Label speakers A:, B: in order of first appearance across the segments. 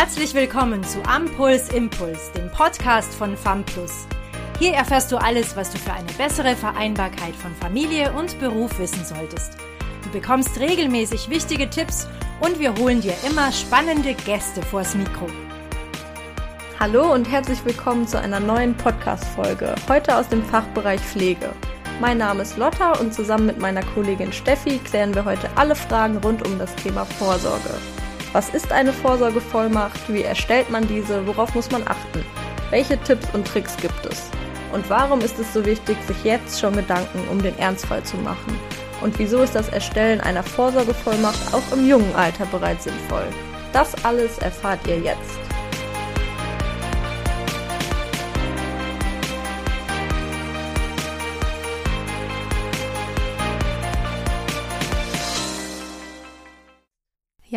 A: Herzlich willkommen zu Ampuls Impuls, dem Podcast von FAMPLUS. Hier erfährst du alles, was du für eine bessere Vereinbarkeit von Familie und Beruf wissen solltest. Du bekommst regelmäßig wichtige Tipps und wir holen dir immer spannende Gäste vors Mikro.
B: Hallo und herzlich willkommen zu einer neuen Podcast-Folge, heute aus dem Fachbereich Pflege. Mein Name ist Lotta und zusammen mit meiner Kollegin Steffi klären wir heute alle Fragen rund um das Thema Vorsorge. Was ist eine Vorsorgevollmacht? Wie erstellt man diese? Worauf muss man achten? Welche Tipps und Tricks gibt es? Und warum ist es so wichtig, sich jetzt schon Gedanken um den Ernstfall zu machen? Und wieso ist das Erstellen einer Vorsorgevollmacht auch im jungen Alter bereits sinnvoll? Das alles erfahrt ihr jetzt.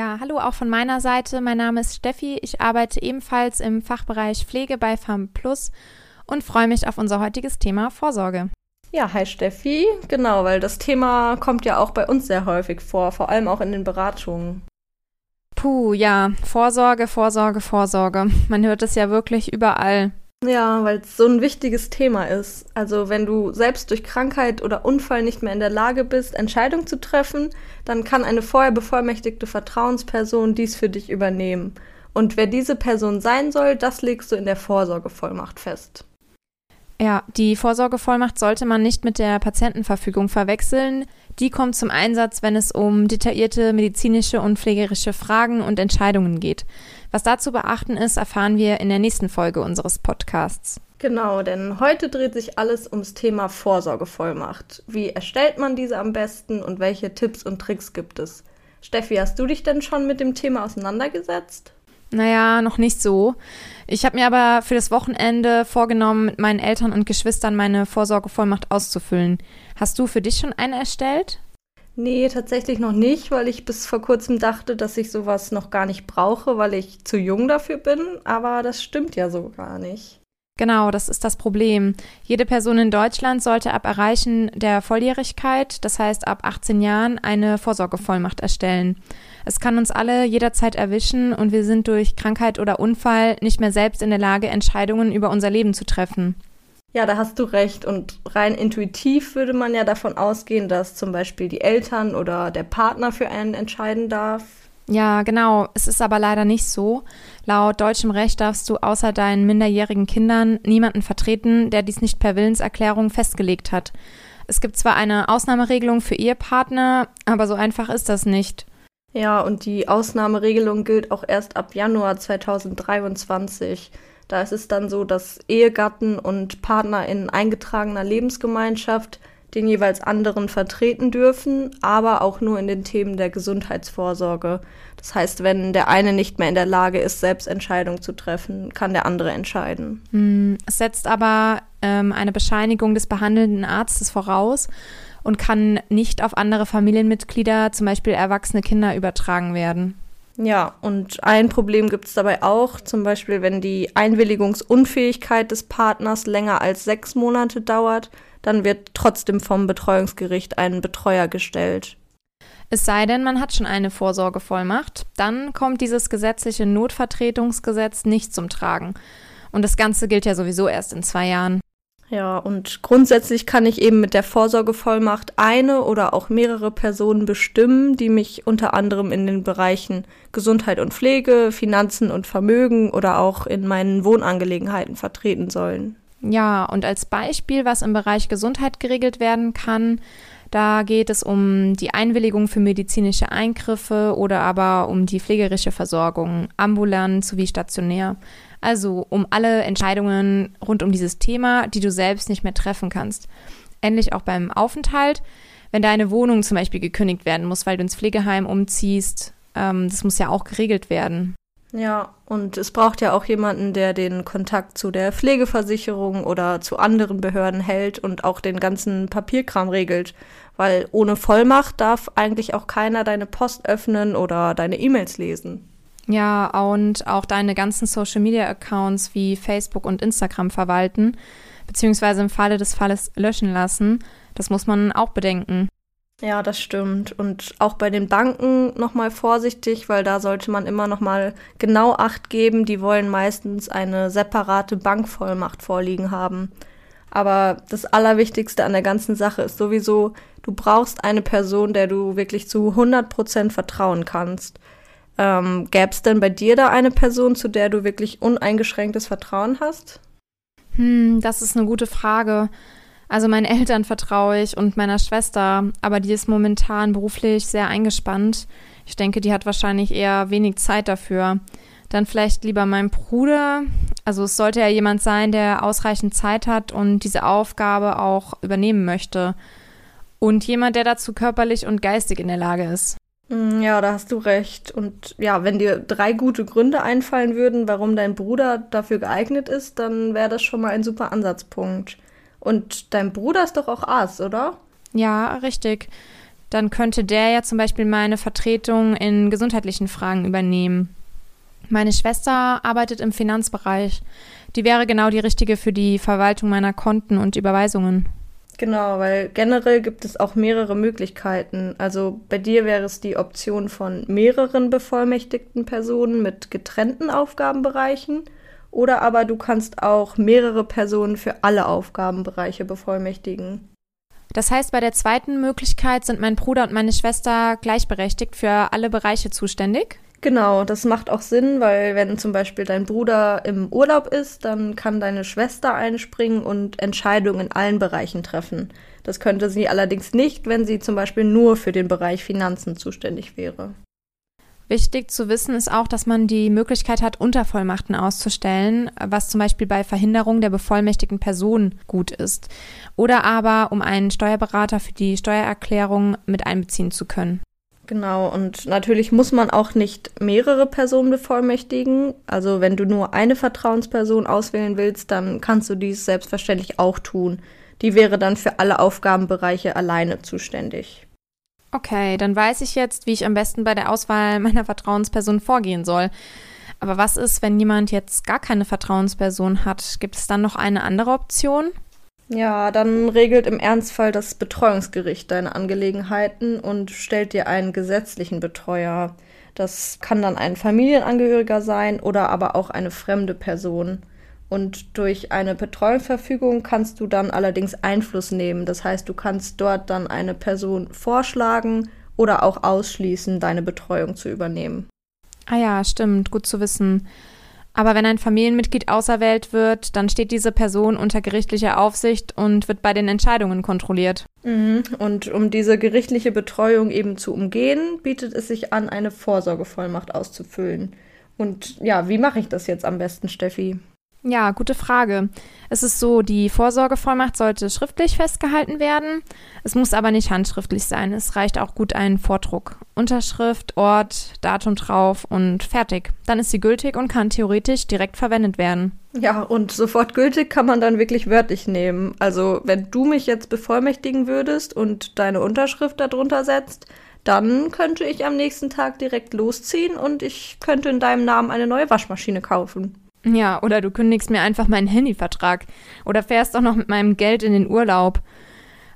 C: Ja, hallo auch von meiner Seite. Mein Name ist Steffi. Ich arbeite ebenfalls im Fachbereich Pflege bei FAM Plus und freue mich auf unser heutiges Thema Vorsorge.
B: Ja, hi Steffi. Genau, weil das Thema kommt ja auch bei uns sehr häufig vor, vor allem auch in den Beratungen.
C: Puh, ja, Vorsorge, Vorsorge, Vorsorge. Man hört es ja wirklich überall.
B: Ja, weil es so ein wichtiges Thema ist. Also wenn du selbst durch Krankheit oder Unfall nicht mehr in der Lage bist, Entscheidungen zu treffen, dann kann eine vorher bevollmächtigte Vertrauensperson dies für dich übernehmen. Und wer diese Person sein soll, das legst du in der Vorsorgevollmacht fest.
C: Ja, die Vorsorgevollmacht sollte man nicht mit der Patientenverfügung verwechseln. Die kommt zum Einsatz, wenn es um detaillierte medizinische und pflegerische Fragen und Entscheidungen geht. Was dazu beachten ist, erfahren wir in der nächsten Folge unseres Podcasts.
B: Genau, denn heute dreht sich alles ums Thema Vorsorgevollmacht. Wie erstellt man diese am besten und welche Tipps und Tricks gibt es? Steffi, hast du dich denn schon mit dem Thema auseinandergesetzt?
C: Naja, noch nicht so. Ich habe mir aber für das Wochenende vorgenommen, mit meinen Eltern und Geschwistern meine Vorsorgevollmacht auszufüllen. Hast du für dich schon eine erstellt?
B: Nee, tatsächlich noch nicht, weil ich bis vor kurzem dachte, dass ich sowas noch gar nicht brauche, weil ich zu jung dafür bin. Aber das stimmt ja so gar nicht.
C: Genau, das ist das Problem. Jede Person in Deutschland sollte ab Erreichen der Volljährigkeit, das heißt ab 18 Jahren, eine Vorsorgevollmacht erstellen. Es kann uns alle jederzeit erwischen und wir sind durch Krankheit oder Unfall nicht mehr selbst in der Lage, Entscheidungen über unser Leben zu treffen.
B: Ja, da hast du recht. Und rein intuitiv würde man ja davon ausgehen, dass zum Beispiel die Eltern oder der Partner für einen entscheiden darf.
C: Ja, genau. Es ist aber leider nicht so. Laut deutschem Recht darfst du außer deinen minderjährigen Kindern niemanden vertreten, der dies nicht per Willenserklärung festgelegt hat. Es gibt zwar eine Ausnahmeregelung für Ehepartner, aber so einfach ist das nicht.
B: Ja, und die Ausnahmeregelung gilt auch erst ab Januar 2023. Da ist es dann so, dass Ehegatten und Partner in eingetragener Lebensgemeinschaft den jeweils anderen vertreten dürfen, aber auch nur in den Themen der Gesundheitsvorsorge. Das heißt, wenn der eine nicht mehr in der Lage ist, selbst Entscheidungen zu treffen, kann der andere entscheiden.
C: Hm, es setzt aber ähm, eine Bescheinigung des behandelnden Arztes voraus und kann nicht auf andere Familienmitglieder, zum Beispiel erwachsene Kinder, übertragen werden.
B: Ja, und ein Problem gibt es dabei auch, zum Beispiel wenn die Einwilligungsunfähigkeit des Partners länger als sechs Monate dauert, dann wird trotzdem vom Betreuungsgericht ein Betreuer gestellt.
C: Es sei denn, man hat schon eine Vorsorgevollmacht, dann kommt dieses gesetzliche Notvertretungsgesetz nicht zum Tragen. Und das Ganze gilt ja sowieso erst in zwei Jahren.
B: Ja, und grundsätzlich kann ich eben mit der Vorsorgevollmacht eine oder auch mehrere Personen bestimmen, die mich unter anderem in den Bereichen Gesundheit und Pflege, Finanzen und Vermögen oder auch in meinen Wohnangelegenheiten vertreten sollen.
C: Ja, und als Beispiel, was im Bereich Gesundheit geregelt werden kann, da geht es um die Einwilligung für medizinische Eingriffe oder aber um die pflegerische Versorgung, ambulant sowie stationär. Also um alle Entscheidungen rund um dieses Thema, die du selbst nicht mehr treffen kannst. Ähnlich auch beim Aufenthalt, wenn deine Wohnung zum Beispiel gekündigt werden muss, weil du ins Pflegeheim umziehst, ähm, das muss ja auch geregelt werden.
B: Ja, und es braucht ja auch jemanden, der den Kontakt zu der Pflegeversicherung oder zu anderen Behörden hält und auch den ganzen Papierkram regelt. Weil ohne Vollmacht darf eigentlich auch keiner deine Post öffnen oder deine E-Mails lesen.
C: Ja, und auch deine ganzen Social-Media-Accounts wie Facebook und Instagram verwalten, beziehungsweise im Falle des Falles löschen lassen. Das muss man auch bedenken.
B: Ja, das stimmt. Und auch bei den Banken nochmal vorsichtig, weil da sollte man immer nochmal genau Acht geben. Die wollen meistens eine separate Bankvollmacht vorliegen haben. Aber das Allerwichtigste an der ganzen Sache ist sowieso, du brauchst eine Person, der du wirklich zu 100 Prozent vertrauen kannst. Ähm, Gäbe es denn bei dir da eine Person, zu der du wirklich uneingeschränktes Vertrauen hast?
C: Hm, das ist eine gute Frage. Also meinen Eltern vertraue ich und meiner Schwester, aber die ist momentan beruflich sehr eingespannt. Ich denke, die hat wahrscheinlich eher wenig Zeit dafür. Dann vielleicht lieber mein Bruder. Also es sollte ja jemand sein, der ausreichend Zeit hat und diese Aufgabe auch übernehmen möchte. Und jemand, der dazu körperlich und geistig in der Lage ist.
B: Mm, ja, da hast du recht. Und ja, wenn dir drei gute Gründe einfallen würden, warum dein Bruder dafür geeignet ist, dann wäre das schon mal ein super Ansatzpunkt. Und dein Bruder ist doch auch Arzt, oder?
C: Ja, richtig. Dann könnte der ja zum Beispiel meine Vertretung in gesundheitlichen Fragen übernehmen. Meine Schwester arbeitet im Finanzbereich. Die wäre genau die richtige für die Verwaltung meiner Konten und Überweisungen.
B: Genau, weil generell gibt es auch mehrere Möglichkeiten. Also bei dir wäre es die Option von mehreren bevollmächtigten Personen mit getrennten Aufgabenbereichen. Oder aber du kannst auch mehrere Personen für alle Aufgabenbereiche bevollmächtigen.
C: Das heißt, bei der zweiten Möglichkeit sind mein Bruder und meine Schwester gleichberechtigt für alle Bereiche zuständig?
B: Genau, das macht auch Sinn, weil wenn zum Beispiel dein Bruder im Urlaub ist, dann kann deine Schwester einspringen und Entscheidungen in allen Bereichen treffen. Das könnte sie allerdings nicht, wenn sie zum Beispiel nur für den Bereich Finanzen zuständig wäre.
C: Wichtig zu wissen ist auch, dass man die Möglichkeit hat, Untervollmachten auszustellen, was zum Beispiel bei Verhinderung der bevollmächtigten Person gut ist. Oder aber, um einen Steuerberater für die Steuererklärung mit einbeziehen zu können.
B: Genau, und natürlich muss man auch nicht mehrere Personen bevollmächtigen. Also wenn du nur eine Vertrauensperson auswählen willst, dann kannst du dies selbstverständlich auch tun. Die wäre dann für alle Aufgabenbereiche alleine zuständig.
C: Okay, dann weiß ich jetzt, wie ich am besten bei der Auswahl meiner Vertrauensperson vorgehen soll. Aber was ist, wenn jemand jetzt gar keine Vertrauensperson hat? Gibt es dann noch eine andere Option?
B: Ja, dann regelt im Ernstfall das Betreuungsgericht deine Angelegenheiten und stellt dir einen gesetzlichen Betreuer. Das kann dann ein Familienangehöriger sein oder aber auch eine fremde Person. Und durch eine Betreuungsverfügung kannst du dann allerdings Einfluss nehmen. Das heißt, du kannst dort dann eine Person vorschlagen oder auch ausschließen, deine Betreuung zu übernehmen.
C: Ah ja, stimmt, gut zu wissen. Aber wenn ein Familienmitglied auserwählt wird, dann steht diese Person unter gerichtlicher Aufsicht und wird bei den Entscheidungen kontrolliert.
B: Mhm. Und um diese gerichtliche Betreuung eben zu umgehen, bietet es sich an, eine Vorsorgevollmacht auszufüllen. Und ja, wie mache ich das jetzt am besten, Steffi?
C: Ja, gute Frage. Es ist so, die Vorsorgevollmacht sollte schriftlich festgehalten werden. Es muss aber nicht handschriftlich sein. Es reicht auch gut ein Vordruck. Unterschrift, Ort, Datum drauf und fertig. Dann ist sie gültig und kann theoretisch direkt verwendet werden.
B: Ja, und sofort gültig kann man dann wirklich wörtlich nehmen. Also, wenn du mich jetzt bevollmächtigen würdest und deine Unterschrift darunter setzt, dann könnte ich am nächsten Tag direkt losziehen und ich könnte in deinem Namen eine neue Waschmaschine kaufen.
C: Ja, oder du kündigst mir einfach meinen Handyvertrag oder fährst auch noch mit meinem Geld in den Urlaub.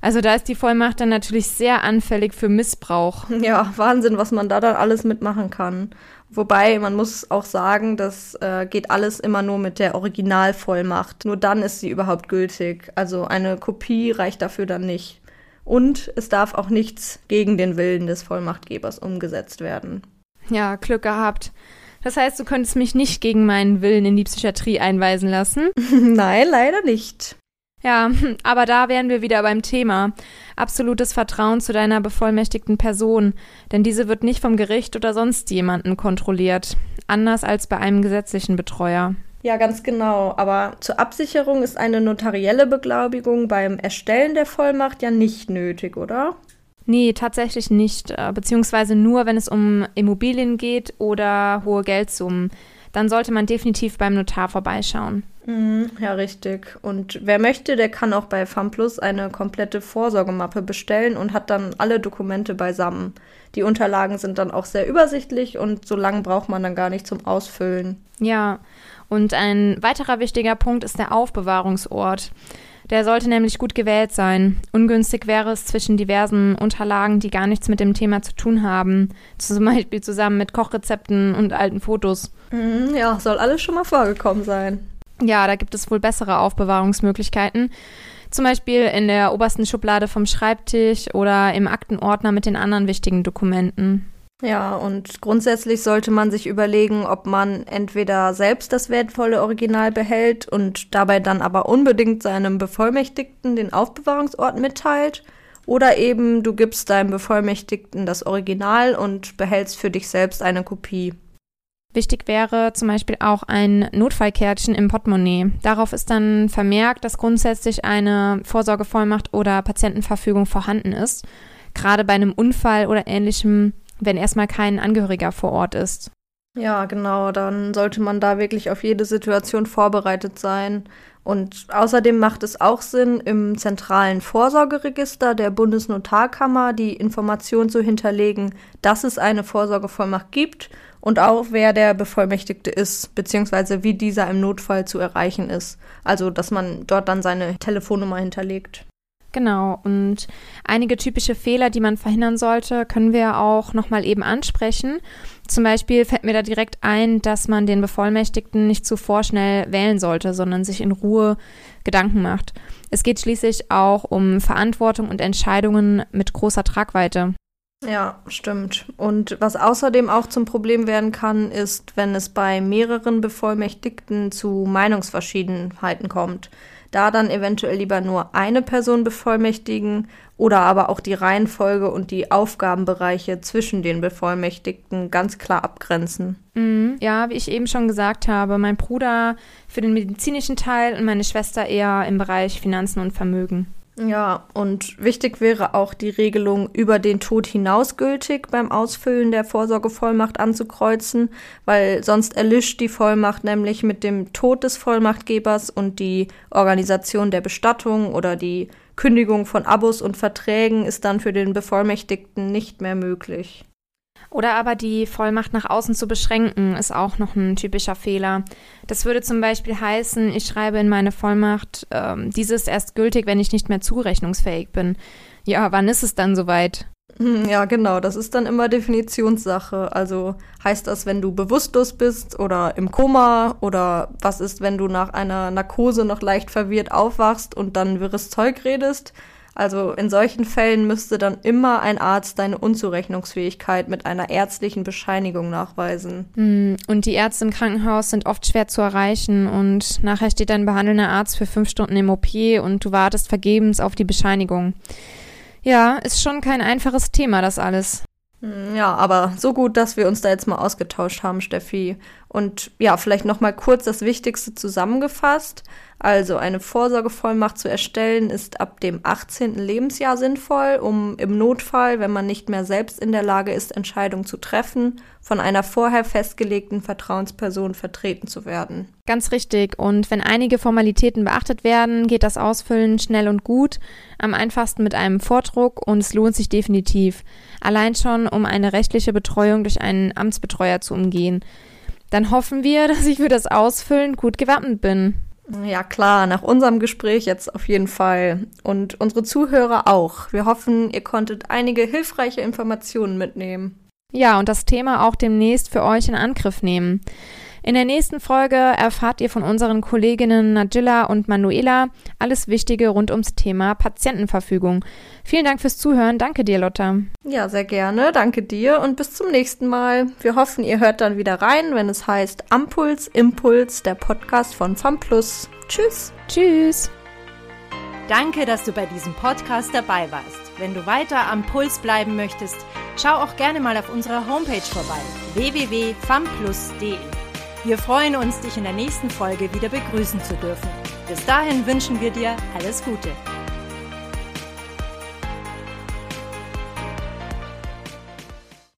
C: Also da ist die Vollmacht dann natürlich sehr anfällig für Missbrauch.
B: Ja, Wahnsinn, was man da dann alles mitmachen kann. Wobei man muss auch sagen, das äh, geht alles immer nur mit der Originalvollmacht. Nur dann ist sie überhaupt gültig. Also eine Kopie reicht dafür dann nicht. Und es darf auch nichts gegen den Willen des Vollmachtgebers umgesetzt werden.
C: Ja, Glück gehabt. Das heißt, du könntest mich nicht gegen meinen Willen in die Psychiatrie einweisen lassen?
B: Nein, leider nicht.
C: Ja, aber da wären wir wieder beim Thema. Absolutes Vertrauen zu deiner bevollmächtigten Person, denn diese wird nicht vom Gericht oder sonst jemanden kontrolliert, anders als bei einem gesetzlichen Betreuer.
B: Ja, ganz genau. Aber zur Absicherung ist eine notarielle Beglaubigung beim Erstellen der Vollmacht ja nicht nötig, oder?
C: Nee, tatsächlich nicht, äh, beziehungsweise nur, wenn es um Immobilien geht oder hohe Geldsummen. Dann sollte man definitiv beim Notar vorbeischauen.
B: Mhm, ja, richtig. Und wer möchte, der kann auch bei FAMPLUS eine komplette Vorsorgemappe bestellen und hat dann alle Dokumente beisammen. Die Unterlagen sind dann auch sehr übersichtlich und so lange braucht man dann gar nicht zum Ausfüllen.
C: Ja, und ein weiterer wichtiger Punkt ist der Aufbewahrungsort. Der sollte nämlich gut gewählt sein. Ungünstig wäre es zwischen diversen Unterlagen, die gar nichts mit dem Thema zu tun haben. Zum Beispiel zusammen mit Kochrezepten und alten Fotos.
B: Mhm, ja, soll alles schon mal vorgekommen sein.
C: Ja, da gibt es wohl bessere Aufbewahrungsmöglichkeiten. Zum Beispiel in der obersten Schublade vom Schreibtisch oder im Aktenordner mit den anderen wichtigen Dokumenten.
B: Ja, und grundsätzlich sollte man sich überlegen, ob man entweder selbst das wertvolle Original behält und dabei dann aber unbedingt seinem Bevollmächtigten den Aufbewahrungsort mitteilt, oder eben du gibst deinem Bevollmächtigten das Original und behältst für dich selbst eine Kopie.
C: Wichtig wäre zum Beispiel auch ein Notfallkärtchen im Portemonnaie. Darauf ist dann vermerkt, dass grundsätzlich eine Vorsorgevollmacht oder Patientenverfügung vorhanden ist. Gerade bei einem Unfall oder ähnlichem wenn erstmal kein Angehöriger vor Ort ist.
B: Ja, genau, dann sollte man da wirklich auf jede Situation vorbereitet sein. Und außerdem macht es auch Sinn, im zentralen Vorsorgeregister der Bundesnotarkammer die Information zu hinterlegen, dass es eine Vorsorgevollmacht gibt und auch wer der Bevollmächtigte ist, beziehungsweise wie dieser im Notfall zu erreichen ist. Also, dass man dort dann seine Telefonnummer hinterlegt.
C: Genau, und einige typische Fehler, die man verhindern sollte, können wir auch nochmal eben ansprechen. Zum Beispiel fällt mir da direkt ein, dass man den Bevollmächtigten nicht zu vorschnell wählen sollte, sondern sich in Ruhe Gedanken macht. Es geht schließlich auch um Verantwortung und Entscheidungen mit großer Tragweite.
B: Ja, stimmt. Und was außerdem auch zum Problem werden kann, ist, wenn es bei mehreren Bevollmächtigten zu Meinungsverschiedenheiten kommt da dann eventuell lieber nur eine Person bevollmächtigen oder aber auch die Reihenfolge und die Aufgabenbereiche zwischen den Bevollmächtigten ganz klar abgrenzen.
C: Mhm. Ja, wie ich eben schon gesagt habe, mein Bruder für den medizinischen Teil und meine Schwester eher im Bereich Finanzen und Vermögen.
B: Ja, und wichtig wäre auch die Regelung über den Tod hinaus gültig beim Ausfüllen der Vorsorgevollmacht anzukreuzen, weil sonst erlischt die Vollmacht nämlich mit dem Tod des Vollmachtgebers und die Organisation der Bestattung oder die Kündigung von Abos und Verträgen ist dann für den Bevollmächtigten nicht mehr möglich.
C: Oder aber die Vollmacht nach außen zu beschränken, ist auch noch ein typischer Fehler. Das würde zum Beispiel heißen, ich schreibe in meine Vollmacht, ähm, dieses ist erst gültig, wenn ich nicht mehr zurechnungsfähig bin. Ja, wann ist es dann soweit?
B: Hm, ja, genau, das ist dann immer Definitionssache. Also heißt das, wenn du bewusstlos bist oder im Koma oder was ist, wenn du nach einer Narkose noch leicht verwirrt aufwachst und dann wirres Zeug redest? Also in solchen Fällen müsste dann immer ein Arzt deine Unzurechnungsfähigkeit mit einer ärztlichen Bescheinigung nachweisen.
C: Hm, und die Ärzte im Krankenhaus sind oft schwer zu erreichen und nachher steht dein behandelnder Arzt für fünf Stunden im OP und du wartest vergebens auf die Bescheinigung. Ja, ist schon kein einfaches Thema, das alles.
B: Hm, ja, aber so gut, dass wir uns da jetzt mal ausgetauscht haben, Steffi. Und ja, vielleicht noch mal kurz das Wichtigste zusammengefasst. Also eine Vorsorgevollmacht zu erstellen ist ab dem 18. Lebensjahr sinnvoll, um im Notfall, wenn man nicht mehr selbst in der Lage ist, Entscheidungen zu treffen, von einer vorher festgelegten Vertrauensperson vertreten zu werden.
C: Ganz richtig. Und wenn einige Formalitäten beachtet werden, geht das Ausfüllen schnell und gut, am einfachsten mit einem Vordruck und es lohnt sich definitiv. Allein schon, um eine rechtliche Betreuung durch einen Amtsbetreuer zu umgehen. Dann hoffen wir, dass ich für das Ausfüllen gut gewappnet bin.
B: Ja klar, nach unserem Gespräch jetzt auf jeden Fall. Und unsere Zuhörer auch. Wir hoffen, ihr konntet einige hilfreiche Informationen mitnehmen.
C: Ja, und das Thema auch demnächst für euch in Angriff nehmen. In der nächsten Folge erfahrt ihr von unseren Kolleginnen Nadilla und Manuela alles Wichtige rund ums Thema Patientenverfügung. Vielen Dank fürs Zuhören. Danke dir, Lotta.
B: Ja, sehr gerne. Danke dir und bis zum nächsten Mal. Wir hoffen, ihr hört dann wieder rein, wenn es heißt Ampuls Impuls, der Podcast von FAMPLUS. Tschüss.
C: Tschüss.
A: Danke, dass du bei diesem Podcast dabei warst. Wenn du weiter am Puls bleiben möchtest, schau auch gerne mal auf unserer Homepage vorbei www.famplus.de. Wir freuen uns, dich in der nächsten Folge wieder begrüßen zu dürfen. Bis dahin wünschen wir dir alles Gute.